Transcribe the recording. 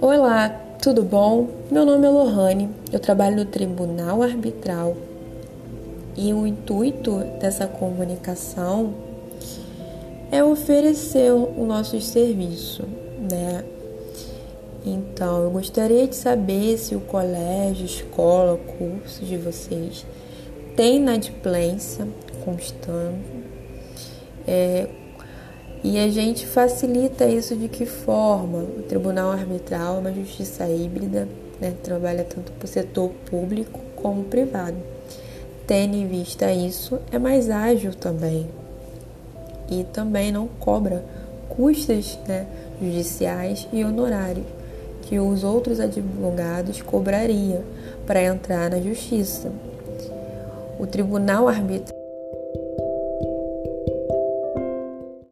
Olá, tudo bom? Meu nome é Lohane, eu trabalho no Tribunal Arbitral e o intuito dessa comunicação é oferecer o nosso serviço, né? Então, eu gostaria de saber se o colégio, escola, curso de vocês tem inadimplência constante. É, e a gente facilita isso de que forma? O Tribunal Arbitral é uma justiça híbrida, né? trabalha tanto para o setor público como privado. Tendo em vista isso, é mais ágil também e também não cobra custas né, judiciais e honorário que os outros advogados cobrariam para entrar na justiça. O Tribunal Arbitral